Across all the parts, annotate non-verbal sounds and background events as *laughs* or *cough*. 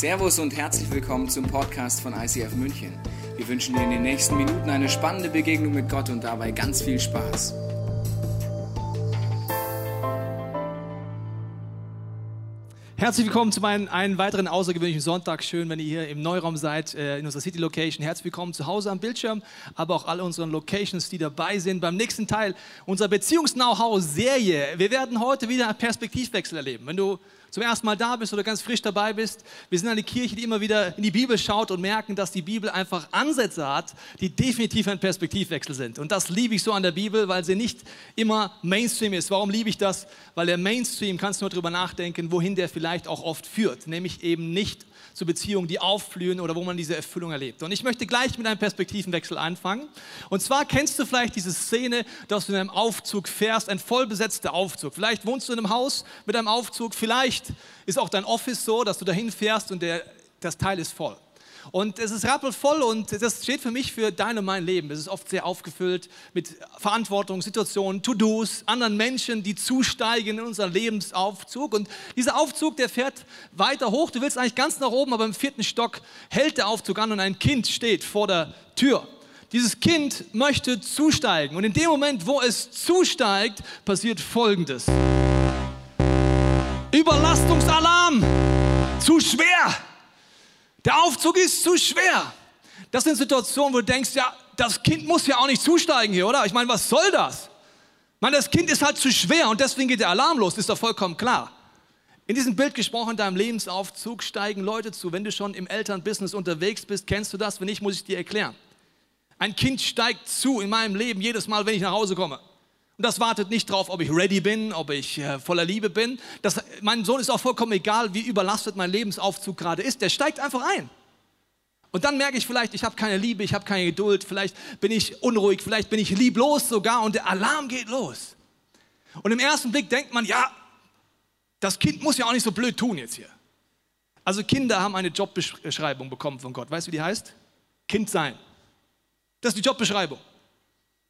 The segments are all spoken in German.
Servus und herzlich willkommen zum Podcast von ICF München. Wir wünschen dir in den nächsten Minuten eine spannende Begegnung mit Gott und dabei ganz viel Spaß. Herzlich willkommen zu meinem einen weiteren außergewöhnlichen Sonntag. Schön, wenn ihr hier im Neuraum seid, äh, in unserer City Location. Herzlich willkommen zu Hause am Bildschirm, aber auch alle unseren Locations, die dabei sind beim nächsten Teil unserer Beziehungs-Know-how-Serie. Wir werden heute wieder einen Perspektivwechsel erleben. Wenn du zum ersten Mal da bist oder ganz frisch dabei bist. Wir sind eine Kirche, die immer wieder in die Bibel schaut und merken, dass die Bibel einfach Ansätze hat, die definitiv ein Perspektivwechsel sind. Und das liebe ich so an der Bibel, weil sie nicht immer Mainstream ist. Warum liebe ich das? Weil der Mainstream, kannst du nur darüber nachdenken, wohin der vielleicht auch oft führt. Nämlich eben nicht zu Beziehungen, die aufblühen oder wo man diese Erfüllung erlebt. Und ich möchte gleich mit einem Perspektivenwechsel anfangen. Und zwar kennst du vielleicht diese Szene, dass du in einem Aufzug fährst, ein vollbesetzter Aufzug. Vielleicht wohnst du in einem Haus mit einem Aufzug, vielleicht ist auch dein Office so, dass du dahin fährst und der, das Teil ist voll. Und es ist rappelvoll und das steht für mich für dein und mein Leben. Es ist oft sehr aufgefüllt mit Verantwortung, Situationen, To-Dos, anderen Menschen, die zusteigen in unseren Lebensaufzug. Und dieser Aufzug, der fährt weiter hoch. Du willst eigentlich ganz nach oben, aber im vierten Stock hält der Aufzug an und ein Kind steht vor der Tür. Dieses Kind möchte zusteigen. Und in dem Moment, wo es zusteigt, passiert Folgendes. Überlastungsalarm! Zu schwer! Der Aufzug ist zu schwer. Das sind Situationen, wo du denkst, ja, das Kind muss ja auch nicht zusteigen hier, oder? Ich meine, was soll das? Ich meine, das Kind ist halt zu schwer und deswegen geht der Alarm los, ist doch vollkommen klar. In diesem Bild gesprochen, in deinem Lebensaufzug steigen Leute zu. Wenn du schon im Elternbusiness unterwegs bist, kennst du das? Wenn nicht, muss ich dir erklären. Ein Kind steigt zu in meinem Leben jedes Mal, wenn ich nach Hause komme. Und das wartet nicht darauf, ob ich ready bin, ob ich äh, voller Liebe bin. Das, mein Sohn ist auch vollkommen egal, wie überlastet mein Lebensaufzug gerade ist. Der steigt einfach ein. Und dann merke ich vielleicht, ich habe keine Liebe, ich habe keine Geduld, vielleicht bin ich unruhig, vielleicht bin ich lieblos sogar und der Alarm geht los. Und im ersten Blick denkt man, ja, das Kind muss ja auch nicht so blöd tun jetzt hier. Also Kinder haben eine Jobbeschreibung bekommen von Gott. Weißt du, wie die heißt? Kind sein. Das ist die Jobbeschreibung.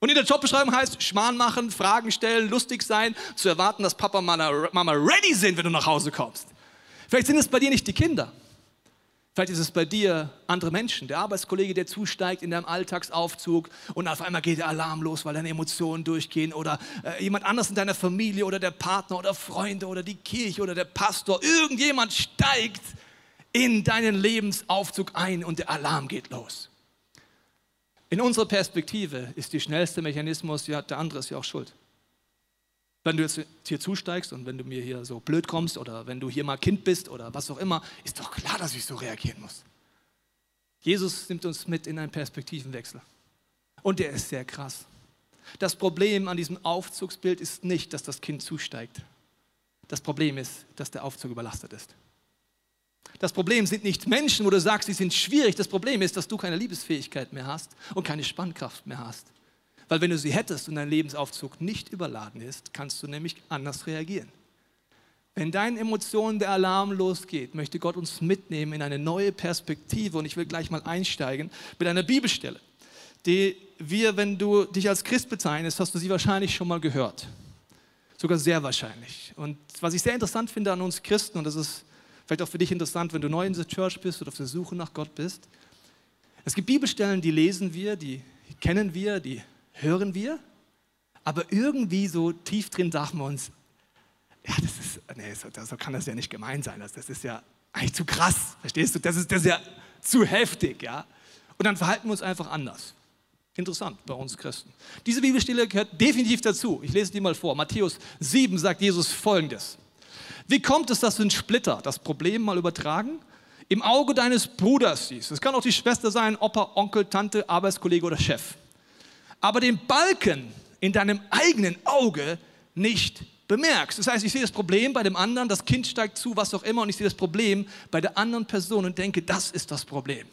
Und in der Jobbeschreibung heißt, Schmarrn machen, Fragen stellen, lustig sein, zu erwarten, dass Papa und Mama ready sind, wenn du nach Hause kommst. Vielleicht sind es bei dir nicht die Kinder. Vielleicht ist es bei dir andere Menschen, der Arbeitskollege, der zusteigt in deinem Alltagsaufzug und auf einmal geht der Alarm los, weil deine Emotionen durchgehen oder äh, jemand anders in deiner Familie oder der Partner oder Freunde oder die Kirche oder der Pastor. Irgendjemand steigt in deinen Lebensaufzug ein und der Alarm geht los. In unserer Perspektive ist die schnellste Mechanismus, ja, der andere ist ja auch schuld. Wenn du jetzt hier zusteigst und wenn du mir hier so blöd kommst oder wenn du hier mal Kind bist oder was auch immer, ist doch klar, dass ich so reagieren muss. Jesus nimmt uns mit in einen Perspektivenwechsel. Und der ist sehr krass. Das Problem an diesem Aufzugsbild ist nicht, dass das Kind zusteigt. Das Problem ist, dass der Aufzug überlastet ist. Das Problem sind nicht Menschen, wo du sagst, sie sind schwierig. Das Problem ist, dass du keine Liebesfähigkeit mehr hast und keine Spannkraft mehr hast. Weil wenn du sie hättest und dein Lebensaufzug nicht überladen ist, kannst du nämlich anders reagieren. Wenn deinen Emotionen der Alarm losgeht, möchte Gott uns mitnehmen in eine neue Perspektive. Und ich will gleich mal einsteigen mit einer Bibelstelle, die wir, wenn du dich als Christ bezeichnest, hast du sie wahrscheinlich schon mal gehört. Sogar sehr wahrscheinlich. Und was ich sehr interessant finde an uns Christen, und das ist Vielleicht auch für dich interessant, wenn du neu in der Church bist oder auf der Suche nach Gott bist. Es gibt Bibelstellen, die lesen wir, die kennen wir, die hören wir, aber irgendwie so tief drin sagen wir uns, ja, das ist, nee, so, so kann das ja nicht gemein sein. Das, das ist ja eigentlich zu krass, verstehst du? Das ist, das ist ja zu heftig, ja. Und dann verhalten wir uns einfach anders. Interessant bei uns Christen. Diese Bibelstelle gehört definitiv dazu. Ich lese die mal vor. Matthäus 7 sagt Jesus folgendes. Wie kommt es, dass du einen Splitter, das Problem mal übertragen, im Auge deines Bruders siehst? Es kann auch die Schwester sein, Opa, Onkel, Tante, Arbeitskollege oder Chef. Aber den Balken in deinem eigenen Auge nicht bemerkst. Das heißt, ich sehe das Problem bei dem anderen, das Kind steigt zu, was auch immer, und ich sehe das Problem bei der anderen Person und denke, das ist das Problem.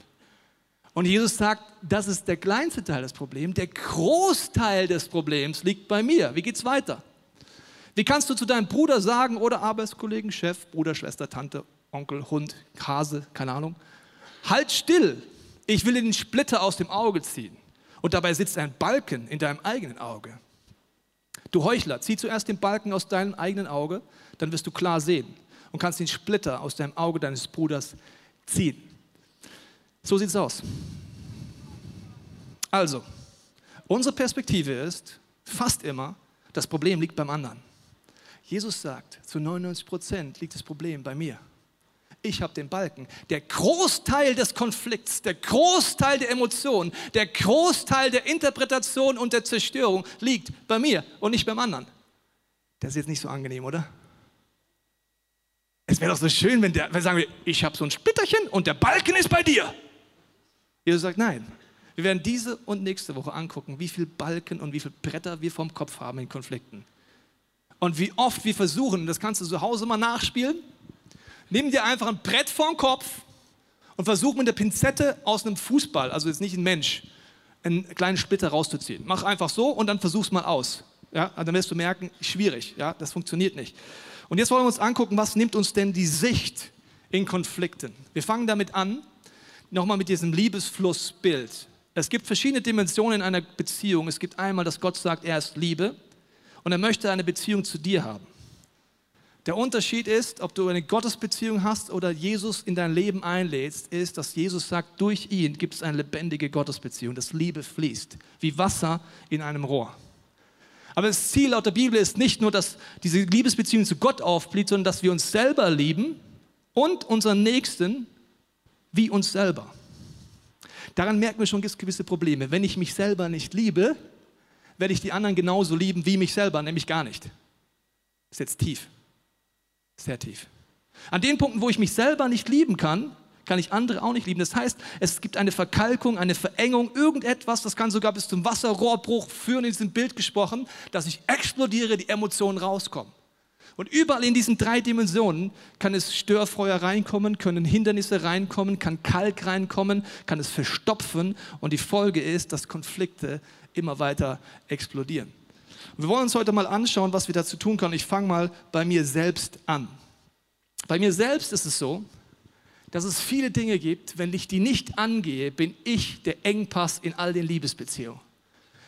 Und Jesus sagt, das ist der kleinste Teil des Problems. Der Großteil des Problems liegt bei mir. Wie geht es weiter? Wie kannst du zu deinem Bruder sagen oder Arbeitskollegen, Chef, Bruder, Schwester, Tante, Onkel, Hund, Hase, keine Ahnung, halt still, ich will den Splitter aus dem Auge ziehen. Und dabei sitzt ein Balken in deinem eigenen Auge. Du Heuchler, zieh zuerst den Balken aus deinem eigenen Auge, dann wirst du klar sehen und kannst den Splitter aus deinem Auge deines Bruders ziehen. So sieht es aus. Also, unsere Perspektive ist fast immer, das Problem liegt beim anderen. Jesus sagt, zu 99 Prozent liegt das Problem bei mir. Ich habe den Balken. Der Großteil des Konflikts, der Großteil der Emotionen, der Großteil der Interpretation und der Zerstörung liegt bei mir und nicht beim anderen. Das ist jetzt nicht so angenehm, oder? Es wäre doch so schön, wenn der, wenn sagen wir, ich habe so ein Splitterchen und der Balken ist bei dir. Jesus sagt, nein. Wir werden diese und nächste Woche angucken, wie viele Balken und wie viele Bretter wir vom Kopf haben in Konflikten. Und wie oft wir versuchen, das kannst du zu Hause mal nachspielen, nimm dir einfach ein Brett vorm Kopf und versuch mit der Pinzette aus einem Fußball, also jetzt nicht ein Mensch, einen kleinen Splitter rauszuziehen. Mach einfach so und dann versuch's mal aus. Ja, dann wirst du merken, schwierig, ja, das funktioniert nicht. Und jetzt wollen wir uns angucken, was nimmt uns denn die Sicht in Konflikten? Wir fangen damit an, nochmal mit diesem Liebesflussbild. Es gibt verschiedene Dimensionen in einer Beziehung. Es gibt einmal, dass Gott sagt, er ist Liebe und er möchte eine Beziehung zu dir haben. Der Unterschied ist, ob du eine Gottesbeziehung hast oder Jesus in dein Leben einlädst, ist, dass Jesus sagt, durch ihn gibt es eine lebendige Gottesbeziehung, dass Liebe fließt, wie Wasser in einem Rohr. Aber das Ziel laut der Bibel ist nicht nur, dass diese Liebesbeziehung zu Gott aufblieht, sondern dass wir uns selber lieben und unseren Nächsten wie uns selber. Daran merken wir schon, gibt es gewisse Probleme. Wenn ich mich selber nicht liebe, werde ich die anderen genauso lieben wie mich selber, nämlich gar nicht. Ist jetzt tief. Sehr tief. An den Punkten, wo ich mich selber nicht lieben kann, kann ich andere auch nicht lieben. Das heißt, es gibt eine Verkalkung, eine Verengung, irgendetwas, das kann sogar bis zum Wasserrohrbruch führen, in diesem Bild gesprochen, dass ich explodiere, die Emotionen rauskommen. Und überall in diesen drei Dimensionen kann es Störfeuer reinkommen, können Hindernisse reinkommen, kann Kalk reinkommen, kann es verstopfen und die Folge ist, dass Konflikte immer weiter explodieren. Wir wollen uns heute mal anschauen, was wir dazu tun können. Ich fange mal bei mir selbst an. Bei mir selbst ist es so, dass es viele Dinge gibt, wenn ich die nicht angehe, bin ich der Engpass in all den Liebesbeziehungen.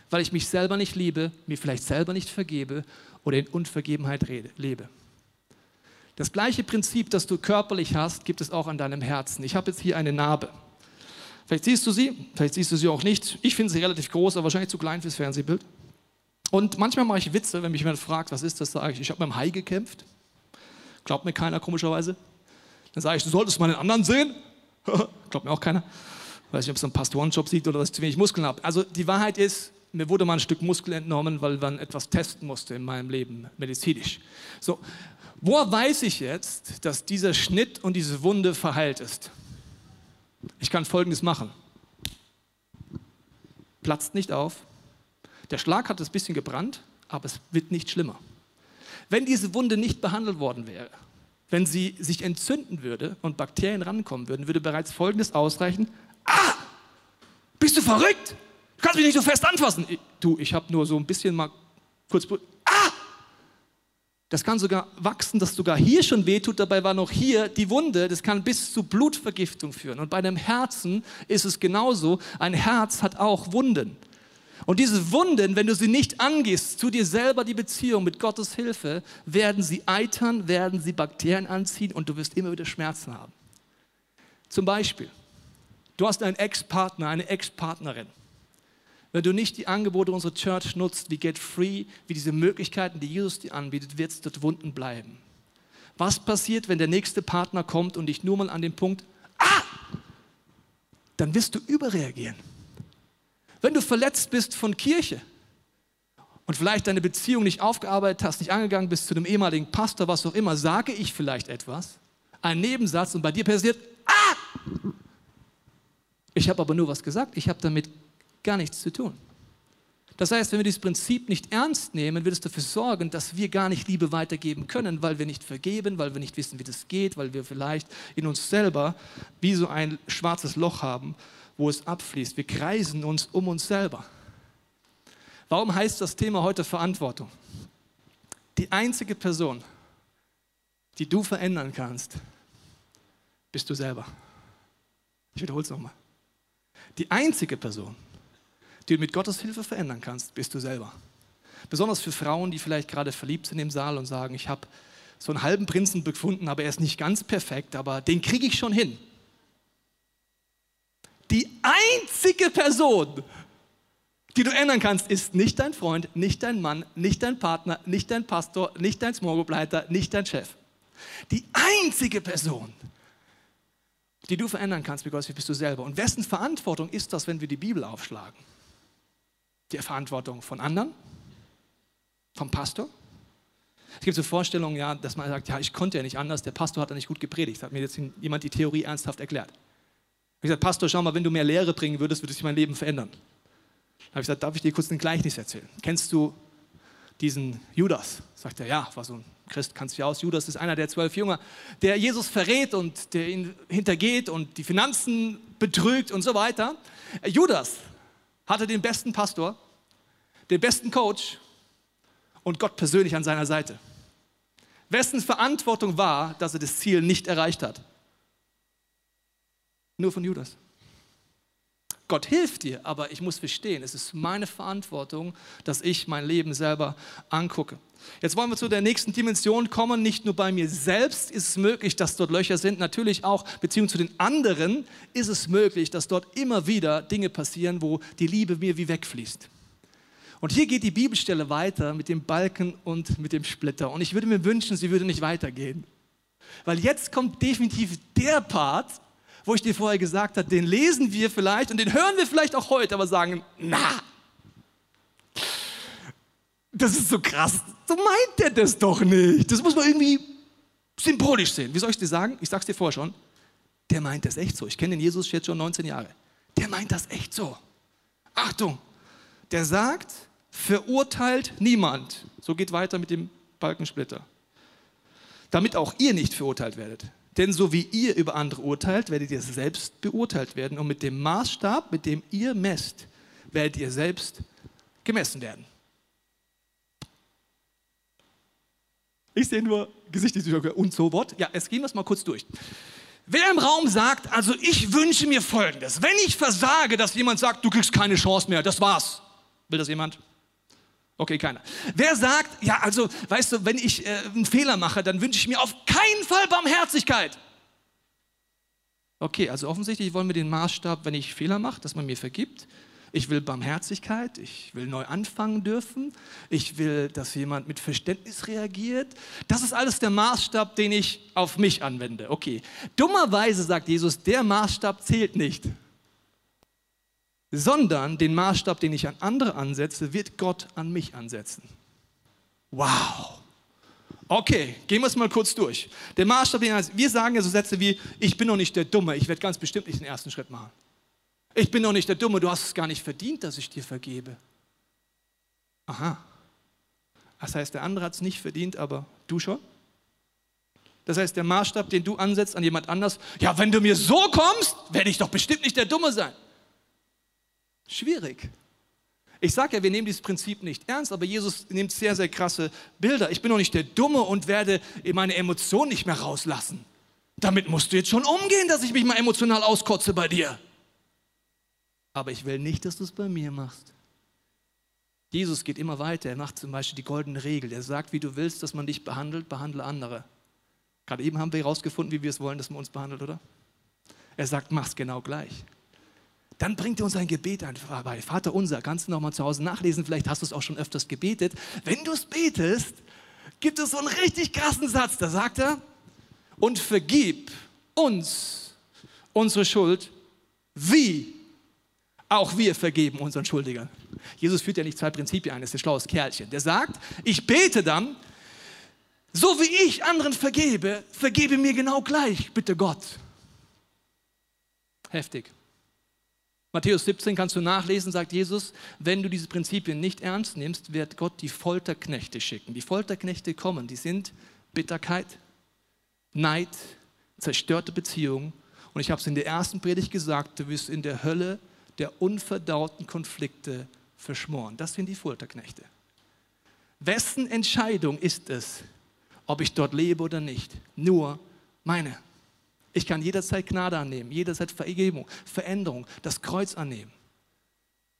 Weil ich mich selber nicht liebe, mir vielleicht selber nicht vergebe oder in Unvergebenheit lebe. Das gleiche Prinzip, das du körperlich hast, gibt es auch an deinem Herzen. Ich habe jetzt hier eine Narbe. Vielleicht siehst du sie, vielleicht siehst du sie auch nicht. Ich finde sie relativ groß, aber wahrscheinlich zu klein fürs Fernsehbild. Und manchmal mache ich Witze, wenn mich jemand fragt, was ist das, sage ich, ich habe mit dem Hai gekämpft. Glaubt mir keiner, komischerweise. Dann sage ich, du solltest mal den anderen sehen. *laughs* Glaubt mir auch keiner. Weiß nicht, ob es ein Pastorenjob sieht oder dass ich zu wenig Muskeln habe. Also die Wahrheit ist, mir wurde mal ein Stück Muskel entnommen, weil man etwas testen musste in meinem Leben, medizinisch. So, woher weiß ich jetzt, dass dieser Schnitt und diese Wunde verheilt ist? Ich kann Folgendes machen. Platzt nicht auf. Der Schlag hat ein bisschen gebrannt, aber es wird nicht schlimmer. Wenn diese Wunde nicht behandelt worden wäre, wenn sie sich entzünden würde und Bakterien rankommen würden, würde bereits Folgendes ausreichen. Ah! Bist du verrückt? Du kannst mich nicht so fest anfassen. Ich, du, ich habe nur so ein bisschen mal kurz. Das kann sogar wachsen, dass sogar hier schon wehtut. Dabei war noch hier die Wunde. Das kann bis zu Blutvergiftung führen. Und bei einem Herzen ist es genauso. Ein Herz hat auch Wunden. Und diese Wunden, wenn du sie nicht angehst, zu dir selber die Beziehung mit Gottes Hilfe, werden sie eitern, werden sie Bakterien anziehen und du wirst immer wieder Schmerzen haben. Zum Beispiel, du hast einen Ex-Partner, eine Ex-Partnerin. Wenn du nicht die Angebote unserer Church nutzt, wie Get Free, wie diese Möglichkeiten, die Jesus dir anbietet, wird es dort Wunden bleiben. Was passiert, wenn der nächste Partner kommt und dich nur mal an den Punkt, ah, dann wirst du überreagieren. Wenn du verletzt bist von Kirche und vielleicht deine Beziehung nicht aufgearbeitet hast, nicht angegangen bist zu dem ehemaligen Pastor, was auch immer, sage ich vielleicht etwas, ein Nebensatz und bei dir passiert, ah! Ich habe aber nur was gesagt, ich habe damit gar nichts zu tun. Das heißt, wenn wir dieses Prinzip nicht ernst nehmen, wird es dafür sorgen, dass wir gar nicht Liebe weitergeben können, weil wir nicht vergeben, weil wir nicht wissen, wie das geht, weil wir vielleicht in uns selber wie so ein schwarzes Loch haben, wo es abfließt. Wir kreisen uns um uns selber. Warum heißt das Thema heute Verantwortung? Die einzige Person, die du verändern kannst, bist du selber. Ich wiederhole es nochmal. Die einzige Person, die du mit Gottes Hilfe verändern kannst, bist du selber. Besonders für Frauen, die vielleicht gerade verliebt sind im Saal und sagen, ich habe so einen halben Prinzen befunden, aber er ist nicht ganz perfekt, aber den kriege ich schon hin. Die einzige Person, die du ändern kannst, ist nicht dein Freund, nicht dein Mann, nicht dein Partner, nicht dein Pastor, nicht dein Small Leiter, nicht dein Chef. Die einzige Person, die du verändern kannst, because bist du selber. Und wessen Verantwortung ist das, wenn wir die Bibel aufschlagen? Die Verantwortung von anderen? Vom Pastor? Es gibt so Vorstellungen, ja, dass man sagt, ja, ich konnte ja nicht anders, der Pastor hat ja nicht gut gepredigt. Hat mir jetzt jemand die Theorie ernsthaft erklärt. Ich gesagt, Pastor, schau mal, wenn du mehr Lehre bringen würdest, würde sich mein Leben verändern. Da habe ich gesagt, darf ich dir kurz ein Gleichnis erzählen? Kennst du diesen Judas? Sagt er, ja, war so ein Christ, kannst du ja aus. Judas ist einer der zwölf Jünger, der Jesus verrät und der ihn hintergeht und die Finanzen betrügt und so weiter. Judas hatte den besten Pastor, den besten Coach und Gott persönlich an seiner Seite. Wessen Verantwortung war, dass er das Ziel nicht erreicht hat? Nur von Judas. Gott hilft dir, aber ich muss verstehen, es ist meine Verantwortung, dass ich mein Leben selber angucke. Jetzt wollen wir zu der nächsten Dimension kommen. Nicht nur bei mir selbst ist es möglich, dass dort Löcher sind, natürlich auch Beziehung zu den anderen ist es möglich, dass dort immer wieder Dinge passieren, wo die Liebe mir wie wegfließt. Und hier geht die Bibelstelle weiter mit dem Balken und mit dem Splitter. Und ich würde mir wünschen, sie würde nicht weitergehen. Weil jetzt kommt definitiv der Part, wo ich dir vorher gesagt habe, den lesen wir vielleicht und den hören wir vielleicht auch heute, aber sagen, na, das ist so krass, so meint der das doch nicht. Das muss man irgendwie symbolisch sehen. Wie soll ich dir sagen? Ich sag's dir vorher schon. Der meint das echt so. Ich kenne den Jesus jetzt schon 19 Jahre. Der meint das echt so. Achtung, der sagt, verurteilt niemand. So geht weiter mit dem Balkensplitter. Damit auch ihr nicht verurteilt werdet. Denn so wie ihr über andere urteilt, werdet ihr selbst beurteilt werden. Und mit dem Maßstab, mit dem ihr messt, werdet ihr selbst gemessen werden. Ich sehe nur Gesichter und so what. Ja, jetzt gehen wir es mal kurz durch. Wer im Raum sagt, also ich wünsche mir Folgendes, wenn ich versage, dass jemand sagt, du kriegst keine Chance mehr, das war's. Will das jemand? Okay, keiner. Wer sagt, ja, also, weißt du, wenn ich äh, einen Fehler mache, dann wünsche ich mir auf keinen Fall Barmherzigkeit. Okay, also offensichtlich wollen wir den Maßstab, wenn ich Fehler mache, dass man mir vergibt. Ich will Barmherzigkeit, ich will neu anfangen dürfen, ich will, dass jemand mit Verständnis reagiert. Das ist alles der Maßstab, den ich auf mich anwende. Okay, dummerweise sagt Jesus, der Maßstab zählt nicht sondern den Maßstab, den ich an andere ansetze, wird Gott an mich ansetzen. Wow. Okay, gehen wir es mal kurz durch. Der Maßstab, den wir sagen ja so Sätze wie, ich bin noch nicht der Dumme, ich werde ganz bestimmt nicht den ersten Schritt machen. Ich bin noch nicht der Dumme, du hast es gar nicht verdient, dass ich dir vergebe. Aha. Das heißt, der andere hat es nicht verdient, aber du schon? Das heißt, der Maßstab, den du ansetzt an jemand anders, ja, wenn du mir so kommst, werde ich doch bestimmt nicht der Dumme sein. Schwierig. Ich sage ja, wir nehmen dieses Prinzip nicht ernst, aber Jesus nimmt sehr, sehr krasse Bilder. Ich bin noch nicht der Dumme und werde meine Emotionen nicht mehr rauslassen. Damit musst du jetzt schon umgehen, dass ich mich mal emotional auskotze bei dir. Aber ich will nicht, dass du es bei mir machst. Jesus geht immer weiter. Er macht zum Beispiel die goldene Regel. Er sagt, wie du willst, dass man dich behandelt, behandle andere. Gerade eben haben wir herausgefunden, wie wir es wollen, dass man uns behandelt, oder? Er sagt, mach's genau gleich dann bringt er uns ein Gebet bei. Vater unser, kannst du noch mal zu Hause nachlesen, vielleicht hast du es auch schon öfters gebetet. Wenn du es betest, gibt es so einen richtig krassen Satz, da sagt er, und vergib uns unsere Schuld, wie auch wir vergeben unseren Schuldigern. Jesus führt ja nicht zwei Prinzipien ein, das ist ein schlaues Kerlchen. Der sagt, ich bete dann, so wie ich anderen vergebe, vergebe mir genau gleich, bitte Gott. Heftig. Matthäus 17 kannst du nachlesen, sagt Jesus, wenn du diese Prinzipien nicht ernst nimmst, wird Gott die Folterknechte schicken. Die Folterknechte kommen, die sind Bitterkeit, Neid, zerstörte Beziehungen. Und ich habe es in der ersten Predigt gesagt, du wirst in der Hölle der unverdauten Konflikte verschmoren. Das sind die Folterknechte. Wessen Entscheidung ist es, ob ich dort lebe oder nicht? Nur meine. Ich kann jederzeit Gnade annehmen, jederzeit Vergebung, Veränderung, das Kreuz annehmen.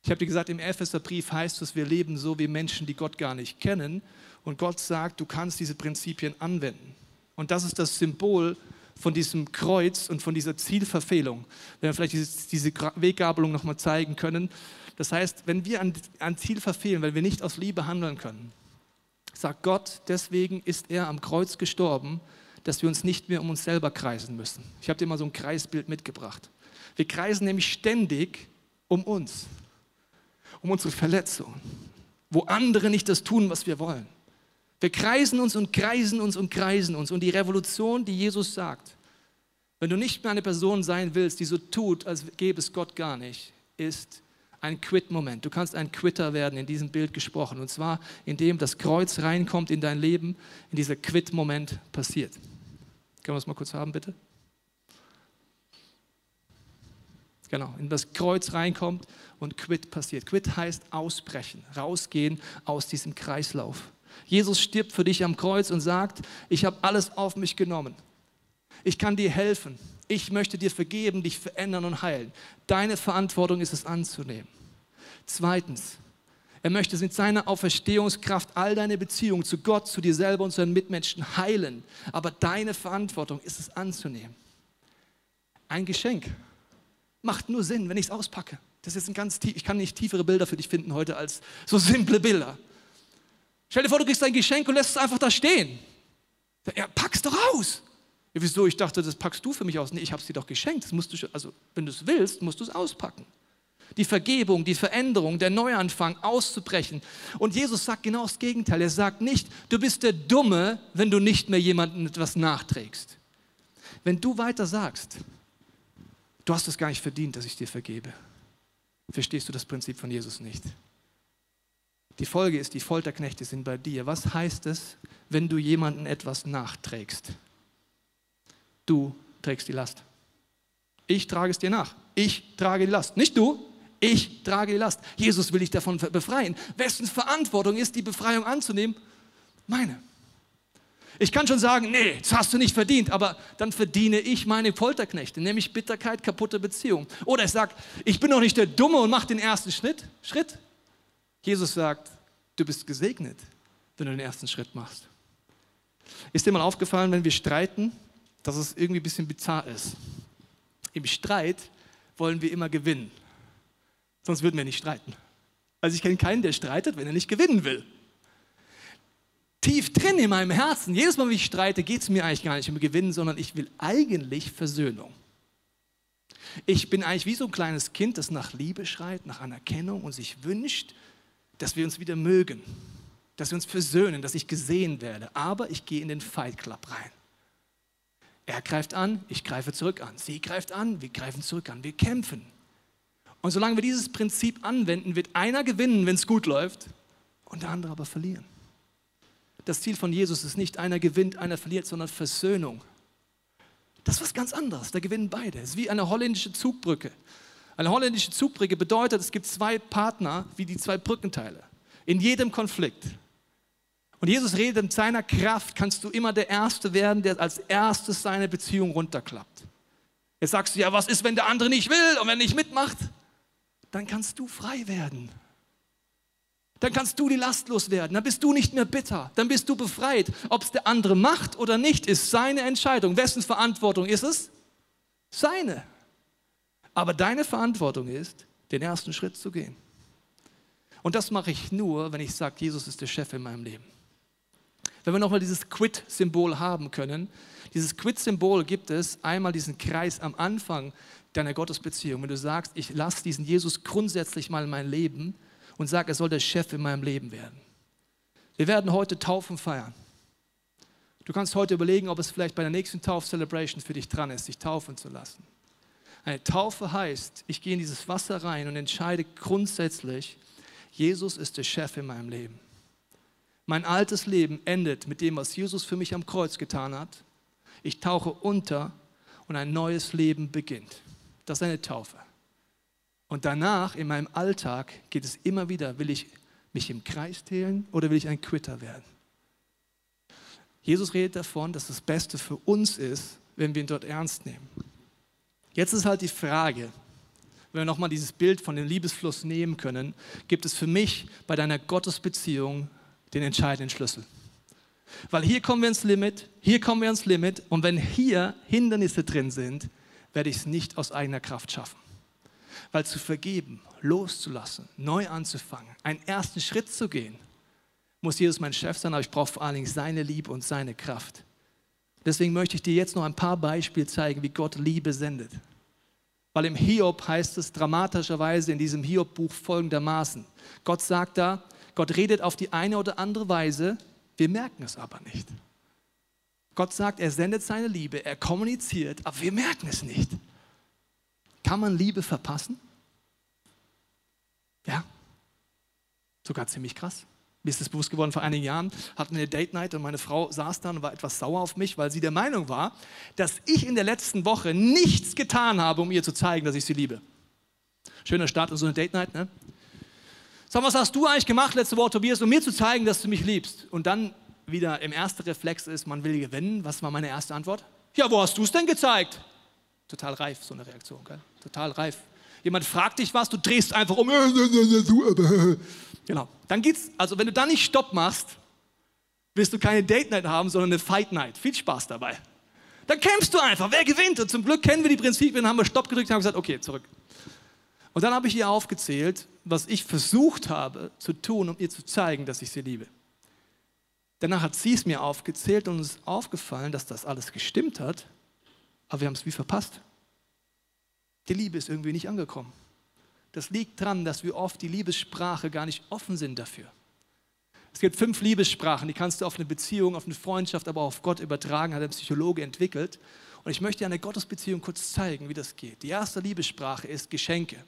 Ich habe dir gesagt, im Epheserbrief heißt es, wir leben so wie Menschen, die Gott gar nicht kennen. Und Gott sagt, du kannst diese Prinzipien anwenden. Und das ist das Symbol von diesem Kreuz und von dieser Zielverfehlung. Wenn wir vielleicht diese, Weggabelung nochmal zeigen können. Das heißt, wenn wir ein Ziel verfehlen, weil wir nicht aus Liebe handeln können, sagt Gott, deswegen ist er am Kreuz gestorben, dass wir uns nicht mehr um uns selber kreisen müssen. Ich habe dir mal so ein Kreisbild mitgebracht. Wir kreisen nämlich ständig um uns, um unsere Verletzungen, wo andere nicht das tun, was wir wollen. Wir kreisen uns und kreisen uns und kreisen uns. Und die Revolution, die Jesus sagt, wenn du nicht mehr eine Person sein willst, die so tut, als gäbe es Gott gar nicht, ist ein Quit-Moment. Du kannst ein Quitter werden, in diesem Bild gesprochen. Und zwar, indem das Kreuz reinkommt in dein Leben, in dieser Quit-Moment passiert. Können wir das mal kurz haben, bitte? Genau, in das Kreuz reinkommt und Quit passiert. Quit heißt ausbrechen, rausgehen aus diesem Kreislauf. Jesus stirbt für dich am Kreuz und sagt, ich habe alles auf mich genommen. Ich kann dir helfen. Ich möchte dir vergeben, dich verändern und heilen. Deine Verantwortung ist es anzunehmen. Zweitens, er möchte mit seiner Auferstehungskraft all deine Beziehungen zu Gott, zu dir selber und zu deinen Mitmenschen heilen. Aber deine Verantwortung ist es anzunehmen. Ein Geschenk macht nur Sinn, wenn ich es auspacke. Das ist ein ganz tief, ich kann nicht tiefere Bilder für dich finden heute als so simple Bilder. Stell dir vor, du kriegst ein Geschenk und lässt es einfach da stehen. Ja, pack's doch aus. Ja, wieso? Ich dachte, das packst du für mich aus. Nee, ich habe es dir doch geschenkt. Das musst du, also, wenn du es willst, musst du es auspacken. Die Vergebung, die Veränderung, der Neuanfang auszubrechen. Und Jesus sagt genau das Gegenteil. Er sagt nicht, du bist der Dumme, wenn du nicht mehr jemandem etwas nachträgst. Wenn du weiter sagst, du hast es gar nicht verdient, dass ich dir vergebe, verstehst du das Prinzip von Jesus nicht. Die Folge ist, die Folterknechte sind bei dir. Was heißt es, wenn du jemandem etwas nachträgst? Du trägst die Last. Ich trage es dir nach. Ich trage die Last. Nicht du, ich trage die Last. Jesus will dich davon befreien. Wessen Verantwortung ist, die Befreiung anzunehmen? Meine. Ich kann schon sagen, nee, das hast du nicht verdient, aber dann verdiene ich meine Folterknechte, nämlich Bitterkeit, kaputte Beziehung. Oder ich sage, ich bin noch nicht der Dumme und mache den ersten Schritt. Schritt. Jesus sagt, du bist gesegnet, wenn du den ersten Schritt machst. Ist dir mal aufgefallen, wenn wir streiten, dass es irgendwie ein bisschen bizarr ist? Im Streit wollen wir immer gewinnen. Sonst würden wir nicht streiten. Also ich kenne keinen, der streitet, wenn er nicht gewinnen will. Tief drin in meinem Herzen, jedes Mal, wenn ich streite, geht es mir eigentlich gar nicht um Gewinnen, sondern ich will eigentlich Versöhnung. Ich bin eigentlich wie so ein kleines Kind, das nach Liebe schreit, nach Anerkennung und sich wünscht, dass wir uns wieder mögen, dass wir uns versöhnen, dass ich gesehen werde. Aber ich gehe in den Fight Club rein. Er greift an, ich greife zurück an. Sie greift an, wir greifen zurück an. Wir kämpfen. Und solange wir dieses Prinzip anwenden, wird einer gewinnen, wenn es gut läuft, und der andere aber verlieren. Das Ziel von Jesus ist nicht einer gewinnt, einer verliert, sondern Versöhnung. Das ist was ganz anderes. Da gewinnen beide. Es ist wie eine holländische Zugbrücke. Eine holländische Zugbrücke bedeutet, es gibt zwei Partner wie die zwei Brückenteile. In jedem Konflikt. Und Jesus redet, in seiner Kraft kannst du immer der Erste werden, der als erstes seine Beziehung runterklappt. Jetzt sagst du, ja, was ist, wenn der andere nicht will und wenn er nicht mitmacht? Dann kannst du frei werden. Dann kannst du die Last loswerden. Dann bist du nicht mehr bitter. Dann bist du befreit. Ob es der andere macht oder nicht, ist seine Entscheidung. Wessen Verantwortung ist es? Seine. Aber deine Verantwortung ist, den ersten Schritt zu gehen. Und das mache ich nur, wenn ich sage, Jesus ist der Chef in meinem Leben. Wenn wir nochmal dieses Quit-Symbol haben können, dieses Quit-Symbol gibt es einmal diesen Kreis am Anfang deiner Gottesbeziehung. Wenn du sagst, ich lasse diesen Jesus grundsätzlich mal in mein Leben und sage, er soll der Chef in meinem Leben werden. Wir werden heute Taufen feiern. Du kannst heute überlegen, ob es vielleicht bei der nächsten Tauf-Celebration für dich dran ist, dich taufen zu lassen. Eine Taufe heißt, ich gehe in dieses Wasser rein und entscheide grundsätzlich, Jesus ist der Chef in meinem Leben. Mein altes Leben endet mit dem, was Jesus für mich am Kreuz getan hat. Ich tauche unter und ein neues Leben beginnt. Das ist eine Taufe. Und danach in meinem Alltag geht es immer wieder, will ich mich im Kreis zählen oder will ich ein Quitter werden? Jesus redet davon, dass das Beste für uns ist, wenn wir ihn dort ernst nehmen. Jetzt ist halt die Frage, wenn wir nochmal dieses Bild von dem Liebesfluss nehmen können, gibt es für mich bei deiner Gottesbeziehung den entscheidenden Schlüssel. Weil hier kommen wir ins Limit, hier kommen wir ins Limit und wenn hier Hindernisse drin sind, werde ich es nicht aus eigener Kraft schaffen. Weil zu vergeben, loszulassen, neu anzufangen, einen ersten Schritt zu gehen, muss Jesus mein Chef sein, aber ich brauche vor allen Dingen seine Liebe und seine Kraft. Deswegen möchte ich dir jetzt noch ein paar Beispiele zeigen, wie Gott Liebe sendet. Weil im Hiob heißt es dramatischerweise in diesem Hiob-Buch folgendermaßen: Gott sagt da, Gott redet auf die eine oder andere Weise, wir merken es aber nicht. Gott sagt, er sendet seine Liebe, er kommuniziert, aber wir merken es nicht. Kann man Liebe verpassen? Ja, sogar ziemlich krass. Mir ist das bewusst geworden, vor einigen Jahren hatten wir eine Date Night und meine Frau saß dann und war etwas sauer auf mich, weil sie der Meinung war, dass ich in der letzten Woche nichts getan habe, um ihr zu zeigen, dass ich sie liebe. Schöner Start in so eine Date Night, ne? Sag, was hast du eigentlich gemacht letzte Woche, Tobias, um mir zu zeigen, dass du mich liebst? Und dann wieder im ersten Reflex ist, man will gewinnen. Was war meine erste Antwort? Ja, wo hast du es denn gezeigt? Total reif, so eine Reaktion, gell? Total reif. Jemand fragt dich was, du drehst einfach um. *laughs* Genau. Dann geht's, also wenn du dann nicht Stopp machst, wirst du keine Date Night haben, sondern eine Fight Night. Viel Spaß dabei. Dann kämpfst du einfach. Wer gewinnt? Und zum Glück kennen wir die Prinzipien, haben wir Stopp gedrückt und haben gesagt, okay, zurück. Und dann habe ich ihr aufgezählt, was ich versucht habe zu tun, um ihr zu zeigen, dass ich sie liebe. Danach hat sie es mir aufgezählt und uns aufgefallen, dass das alles gestimmt hat, aber wir haben es wie verpasst. Die Liebe ist irgendwie nicht angekommen. Das liegt daran, dass wir oft die Liebessprache gar nicht offen sind dafür. Es gibt fünf Liebessprachen, die kannst du auf eine Beziehung, auf eine Freundschaft, aber auch auf Gott übertragen, hat ein Psychologe entwickelt. Und ich möchte dir eine Gottesbeziehung kurz zeigen, wie das geht. Die erste Liebessprache ist Geschenke.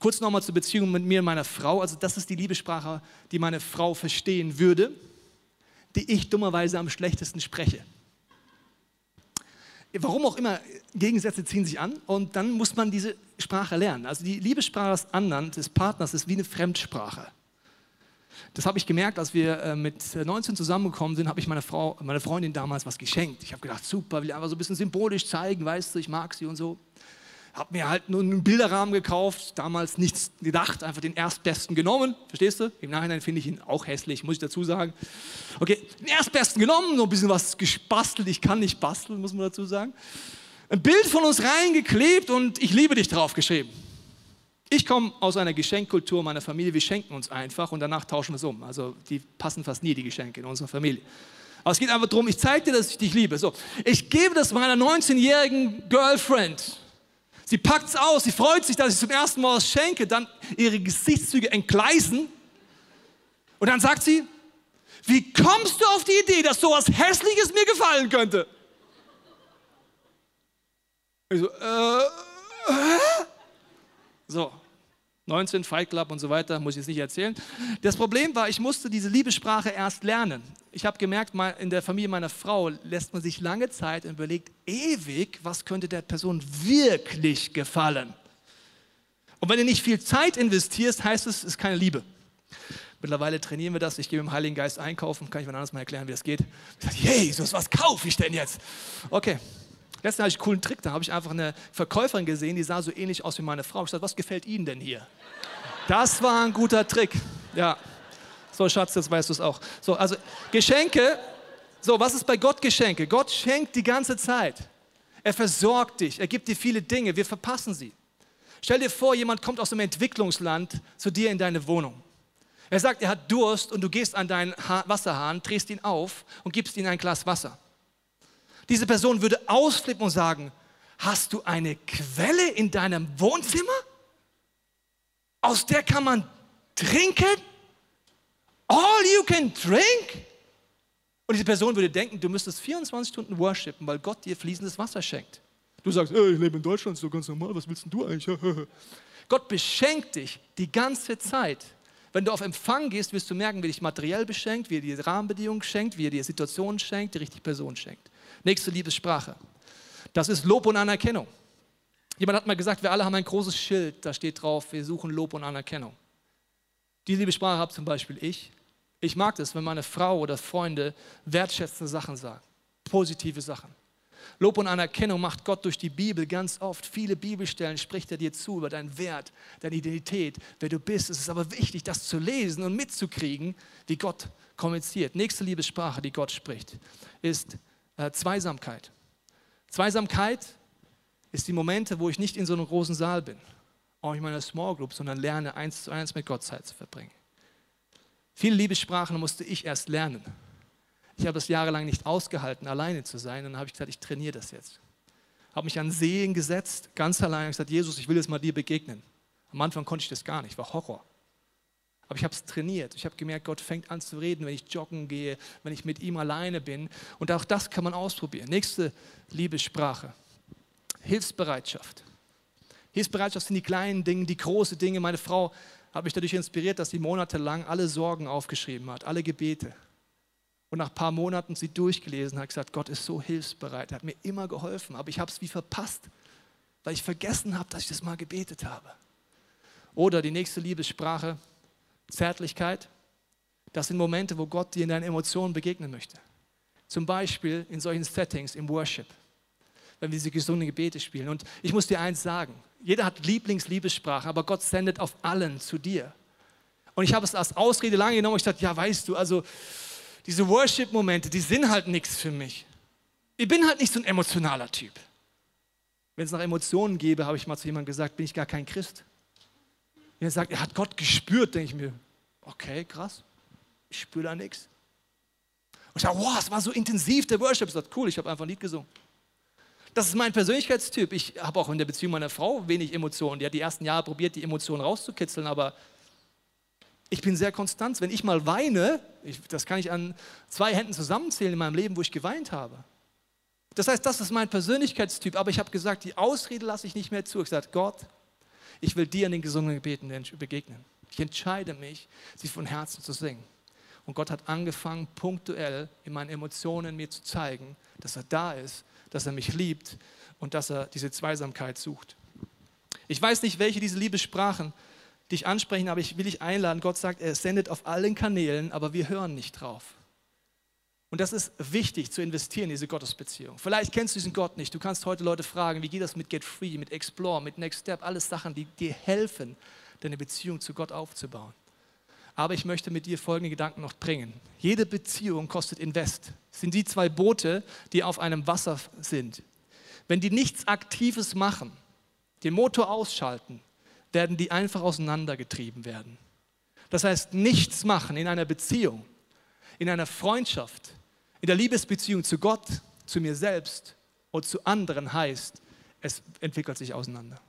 Kurz nochmal zur Beziehung mit mir und meiner Frau. Also das ist die Liebessprache, die meine Frau verstehen würde, die ich dummerweise am schlechtesten spreche warum auch immer, Gegensätze ziehen sich an und dann muss man diese Sprache lernen. Also die Liebessprache des anderen, des Partners, ist wie eine Fremdsprache. Das habe ich gemerkt, als wir äh, mit 19 zusammengekommen sind, habe ich meiner Frau, meiner Freundin damals was geschenkt. Ich habe gedacht, super, will einfach so ein bisschen symbolisch zeigen, weißt du, ich mag sie und so habe mir halt nur einen Bilderrahmen gekauft, damals nichts gedacht, einfach den erstbesten genommen, verstehst du? Im Nachhinein finde ich ihn auch hässlich, muss ich dazu sagen. Okay, den erstbesten genommen, noch ein bisschen was gespastelt, ich kann nicht basteln, muss man dazu sagen. Ein Bild von uns reingeklebt und ich liebe dich drauf geschrieben. Ich komme aus einer Geschenkkultur meiner Familie, wir schenken uns einfach und danach tauschen wir es um. Also die passen fast nie, die Geschenke in unserer Familie. Aber es geht einfach darum, ich zeige dir, dass ich dich liebe. So, ich gebe das meiner 19-jährigen Girlfriend Sie packt es aus, sie freut sich, dass ich zum ersten Mal was schenke, dann ihre Gesichtszüge entgleisen und dann sagt sie, wie kommst du auf die Idee, dass sowas Hässliches mir gefallen könnte? Ich so, äh, äh? So, 19, Fight Club und so weiter, muss ich jetzt nicht erzählen. Das Problem war, ich musste diese Liebessprache erst lernen. Ich habe gemerkt, in der Familie meiner Frau lässt man sich lange Zeit und überlegt ewig, was könnte der Person wirklich gefallen. Und wenn du nicht viel Zeit investierst, heißt es, es ist keine Liebe. Mittlerweile trainieren wir das. Ich gehe mit dem Heiligen Geist einkaufen. Kann ich mir anders mal erklären, wie das geht? Ich sage, Jesus, was kaufe ich denn jetzt? Okay, Letztens hatte ich einen coolen Trick, da habe ich einfach eine Verkäuferin gesehen, die sah so ähnlich aus wie meine Frau. Ich sagte, was gefällt Ihnen denn hier? Das war ein guter Trick. Ja. So, Schatz, jetzt weißt du es auch. So, also Geschenke. So, was ist bei Gott Geschenke? Gott schenkt die ganze Zeit. Er versorgt dich. Er gibt dir viele Dinge. Wir verpassen sie. Stell dir vor, jemand kommt aus einem Entwicklungsland zu dir in deine Wohnung. Er sagt, er hat Durst und du gehst an deinen Wasserhahn, drehst ihn auf und gibst ihm ein Glas Wasser. Diese Person würde ausflippen und sagen, hast du eine Quelle in deinem Wohnzimmer? Aus der kann man trinken? All you can drink? Und diese Person würde denken, du müsstest 24 Stunden worshipen, weil Gott dir fließendes Wasser schenkt. Du sagst, hey, ich lebe in Deutschland, ist doch ganz normal, was willst denn du eigentlich? *laughs* Gott beschenkt dich die ganze Zeit. Wenn du auf Empfang gehst, wirst du merken, wie dich materiell beschenkt, wie er dir Rahmenbedingungen schenkt, wie er dir Situationen schenkt, die richtige Person schenkt. Nächste Liebessprache. Das ist Lob und Anerkennung. Jemand hat mal gesagt, wir alle haben ein großes Schild, da steht drauf, wir suchen Lob und Anerkennung. Die Liebessprache habe zum Beispiel ich. Ich mag es, wenn meine Frau oder Freunde wertschätzende Sachen sagen, positive Sachen. Lob und Anerkennung macht Gott durch die Bibel ganz oft. Viele Bibelstellen spricht er dir zu über deinen Wert, deine Identität, wer du bist. Es ist aber wichtig, das zu lesen und mitzukriegen, wie Gott kommuniziert. Nächste Liebessprache, die Gott spricht, ist äh, Zweisamkeit. Zweisamkeit ist die Momente, wo ich nicht in so einem großen Saal bin, auch in meiner Small Group, sondern lerne, eins zu eins mit Gott Zeit zu verbringen. Viele Liebessprachen musste ich erst lernen. Ich habe es jahrelang nicht ausgehalten, alleine zu sein. Und dann habe ich gesagt, ich trainiere das jetzt. Habe mich an Seen gesetzt, ganz allein, und gesagt, Jesus, ich will jetzt mal dir begegnen. Am Anfang konnte ich das gar nicht, war Horror. Aber ich habe es trainiert. Ich habe gemerkt, Gott fängt an zu reden, wenn ich joggen gehe, wenn ich mit ihm alleine bin. Und auch das kann man ausprobieren. Nächste Liebessprache. Hilfsbereitschaft. Hilfsbereitschaft sind die kleinen Dinge, die großen Dinge. Meine Frau hat mich dadurch inspiriert, dass sie monatelang alle Sorgen aufgeschrieben hat, alle Gebete. Und nach ein paar Monaten sie durchgelesen hat, gesagt, Gott ist so hilfsbereit, er hat mir immer geholfen, aber ich habe es wie verpasst, weil ich vergessen habe, dass ich das mal gebetet habe. Oder die nächste Liebessprache, Zärtlichkeit. Das sind Momente, wo Gott dir in deinen Emotionen begegnen möchte. Zum Beispiel in solchen Settings im Worship, wenn wir diese gesunden Gebete spielen. Und ich muss dir eins sagen, jeder hat Lieblingsliebessprache, aber Gott sendet auf allen zu dir. Und ich habe es als Ausrede lange genommen. Ich dachte, ja, weißt du, also diese Worship-Momente, die sind halt nichts für mich. Ich bin halt nicht so ein emotionaler Typ. Wenn es nach Emotionen gäbe, habe ich mal zu jemandem gesagt, bin ich gar kein Christ. Wenn er sagt, er hat Gott gespürt, denke ich mir, okay, krass, ich spüre da nichts. Und ich sage, wow, es war so intensiv, der Worship. Ich sage, cool, ich habe einfach ein Lied gesungen. Das ist mein Persönlichkeitstyp. Ich habe auch in der Beziehung meiner Frau wenig Emotionen. Die hat die ersten Jahre probiert, die Emotionen rauszukitzeln, aber ich bin sehr konstant. Wenn ich mal weine, ich, das kann ich an zwei Händen zusammenzählen in meinem Leben, wo ich geweint habe. Das heißt, das ist mein Persönlichkeitstyp. Aber ich habe gesagt, die Ausrede lasse ich nicht mehr zu. Ich gesagt, Gott, ich will dir in den gesungenen Gebeten begegnen. Ich entscheide mich, sie von Herzen zu singen. Und Gott hat angefangen, punktuell in meinen Emotionen mir zu zeigen, dass er da ist, dass er mich liebt und dass er diese Zweisamkeit sucht. Ich weiß nicht, welche diese Liebessprachen dich ansprechen, aber ich will dich einladen. Gott sagt, er sendet auf allen Kanälen, aber wir hören nicht drauf. Und das ist wichtig zu investieren in diese Gottesbeziehung. Vielleicht kennst du diesen Gott nicht. Du kannst heute Leute fragen, wie geht das mit Get Free, mit Explore, mit Next Step, alles Sachen, die dir helfen, deine Beziehung zu Gott aufzubauen. Aber ich möchte mit dir folgende Gedanken noch bringen. Jede Beziehung kostet Invest. Es sind die zwei Boote, die auf einem Wasser sind. Wenn die nichts Aktives machen, den Motor ausschalten, werden die einfach auseinandergetrieben werden. Das heißt, nichts machen in einer Beziehung, in einer Freundschaft, in der Liebesbeziehung zu Gott, zu mir selbst und zu anderen heißt, es entwickelt sich auseinander.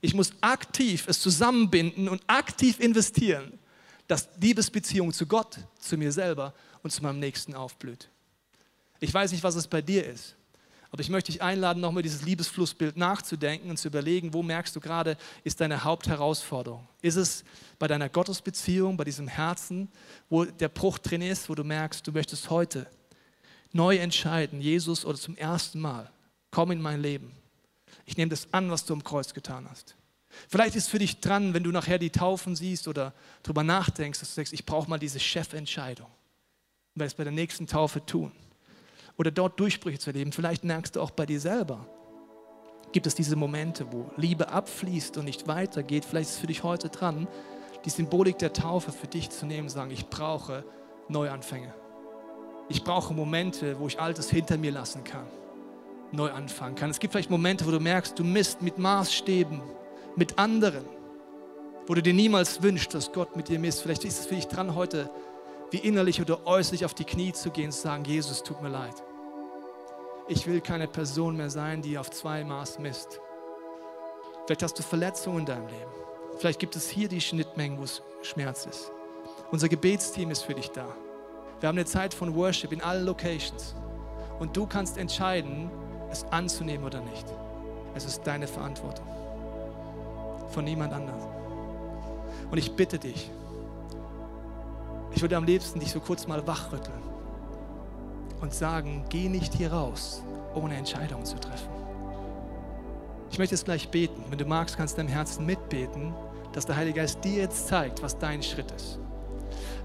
Ich muss aktiv es zusammenbinden und aktiv investieren, dass Liebesbeziehung zu Gott, zu mir selber und zu meinem Nächsten aufblüht. Ich weiß nicht, was es bei dir ist. Aber ich möchte dich einladen, nochmal dieses Liebesflussbild nachzudenken und zu überlegen, wo merkst du gerade, ist deine Hauptherausforderung? Ist es bei deiner Gottesbeziehung, bei diesem Herzen, wo der Bruch drin ist, wo du merkst, du möchtest heute neu entscheiden, Jesus oder zum ersten Mal, komm in mein Leben. Ich nehme das an, was du am Kreuz getan hast. Vielleicht ist für dich dran, wenn du nachher die Taufen siehst oder darüber nachdenkst, dass du sagst, ich brauche mal diese Chefentscheidung. Und werde es bei der nächsten Taufe tun oder dort Durchbrüche zu erleben. Vielleicht merkst du auch bei dir selber, gibt es diese Momente, wo Liebe abfließt und nicht weitergeht. Vielleicht ist es für dich heute dran, die Symbolik der Taufe für dich zu nehmen, sagen, ich brauche Neuanfänge. Ich brauche Momente, wo ich Altes hinter mir lassen kann, neu anfangen kann. Es gibt vielleicht Momente, wo du merkst, du misst mit Maßstäben, mit anderen, wo du dir niemals wünschst, dass Gott mit dir misst. Vielleicht ist es für dich dran, heute wie innerlich oder äußerlich auf die Knie zu gehen und zu sagen, Jesus, tut mir leid ich will keine Person mehr sein, die auf zwei Maß misst. Vielleicht hast du Verletzungen in deinem Leben. Vielleicht gibt es hier die Schnittmengen, wo es Schmerz ist. Unser Gebetsteam ist für dich da. Wir haben eine Zeit von Worship in allen Locations. Und du kannst entscheiden, es anzunehmen oder nicht. Es ist deine Verantwortung. Von niemand anderem. Und ich bitte dich, ich würde am liebsten dich so kurz mal wachrütteln und sagen, geh nicht hier raus, ohne Entscheidungen zu treffen. Ich möchte jetzt gleich beten. Wenn du magst, kannst du deinem Herzen mitbeten, dass der Heilige Geist dir jetzt zeigt, was dein Schritt ist.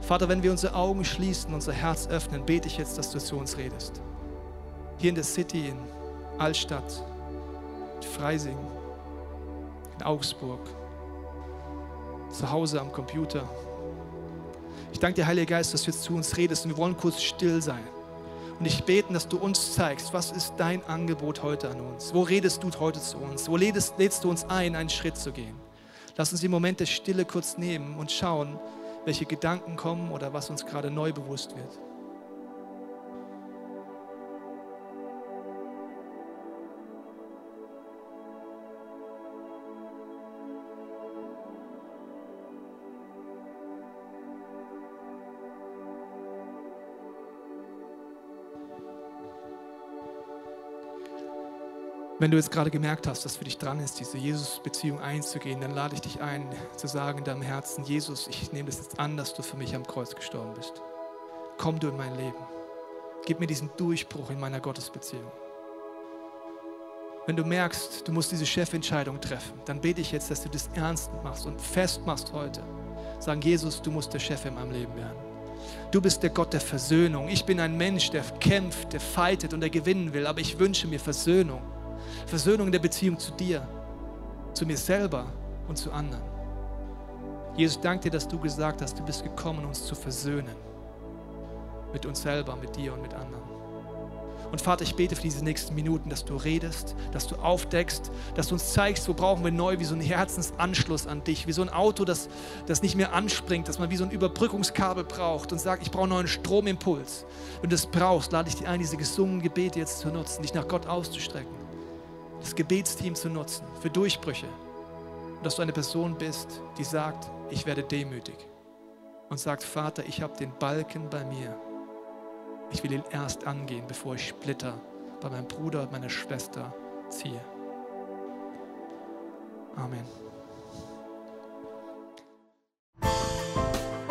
Vater, wenn wir unsere Augen schließen, unser Herz öffnen, bete ich jetzt, dass du zu uns redest. Hier in der City, in Altstadt, in Freising, in Augsburg, zu Hause am Computer. Ich danke dir, Heiliger Geist, dass du jetzt zu uns redest und wir wollen kurz still sein. Und ich bete, dass du uns zeigst, was ist dein Angebot heute an uns? Wo redest du heute zu uns? Wo lädst, lädst du uns ein, einen Schritt zu gehen? Lass uns den Moment der Stille kurz nehmen und schauen, welche Gedanken kommen oder was uns gerade neu bewusst wird. Wenn du jetzt gerade gemerkt hast, dass für dich dran ist, diese Jesus-Beziehung einzugehen, dann lade ich dich ein, zu sagen in deinem Herzen, Jesus, ich nehme das jetzt an, dass du für mich am Kreuz gestorben bist. Komm du in mein Leben. Gib mir diesen Durchbruch in meiner Gottesbeziehung. Wenn du merkst, du musst diese Chefentscheidung treffen, dann bete ich jetzt, dass du das ernst machst und fest machst heute. Sagen, Jesus, du musst der Chef in meinem Leben werden. Du bist der Gott der Versöhnung. Ich bin ein Mensch, der kämpft, der fightet und der gewinnen will, aber ich wünsche mir Versöhnung. Versöhnung in der Beziehung zu dir, zu mir selber und zu anderen. Jesus, danke dir, dass du gesagt hast, du bist gekommen, uns zu versöhnen. Mit uns selber, mit dir und mit anderen. Und Vater, ich bete für diese nächsten Minuten, dass du redest, dass du aufdeckst, dass du uns zeigst, wo brauchen wir neu, wie so ein Herzensanschluss an dich, wie so ein Auto, das, das nicht mehr anspringt, dass man wie so ein Überbrückungskabel braucht und sagt, ich brauche einen neuen Stromimpuls. Wenn du das brauchst, lade ich dich ein, diese gesungenen Gebete jetzt zu nutzen, dich nach Gott auszustrecken das Gebetsteam zu nutzen für Durchbrüche. Und dass du eine Person bist, die sagt, ich werde demütig. Und sagt, Vater, ich habe den Balken bei mir. Ich will ihn erst angehen, bevor ich Splitter bei meinem Bruder und meiner Schwester ziehe. Amen.